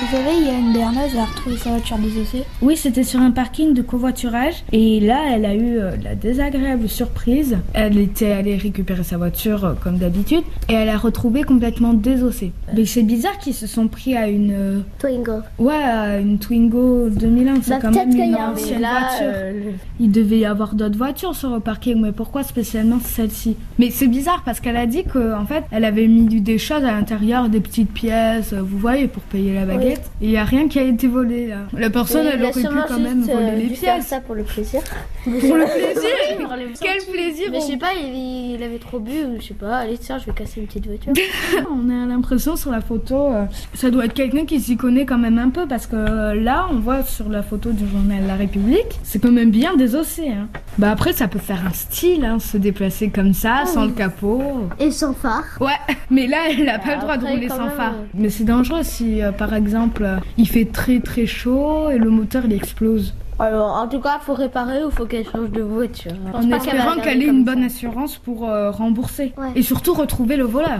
Vous savez, il y a une berneuse, elle a retrouvé sa voiture désossée. Oui, c'était sur un parking de covoiturage. Et là, elle a eu euh, la désagréable surprise. Elle était allée récupérer sa voiture euh, comme d'habitude. Et elle a retrouvé complètement désossée. Mais c'est bizarre qu'ils se sont pris à une... euh, Twingo. Ouais, à une Twingo 2001. C'est Bah, quand peut-être même qu'il une y a- ancienne mais là, voiture. euh, Il devait y avoir d'autres voitures sur le parking, mais pourquoi spécialement celle-ci? Mais c'est bizarre parce qu'elle a dit qu'en fait, elle avait mis du- des choses à l'intérieur, des petites pièces, euh, vous voyez, pour payer la baguette. Et il n'y a rien qui a été volé là. La personne, elle aurait pu quand même voler euh, les dû faire pièces. ça pour le plaisir. Pour le plaisir Quel plaisir Mais je sais pas, il, il avait trop bu ou je sais pas. Allez, tiens, je vais casser une petite voiture. On a l'impression sur la photo, euh, ça doit être quelqu'un qui s'y connaît quand même un peu parce que euh, là, on voit sur la photo du journal La République, c'est quand même bien désossé. Hein. Bah après, ça peut faire un style, hein, se déplacer comme ça, sans le capot. Et sans phare. Ouais, mais là, elle n'a pas le droit de rouler sans même, phare. euh. Mais c'est dangereux si, euh, par exemple, il fait très très chaud et le moteur il explose. Alors, en tout cas, faut réparer ou faut qu'elle change de voiture? En espérant qu'elle ait une bonne assurance pour euh, rembourser. Ouais. Et surtout retrouver le voleur.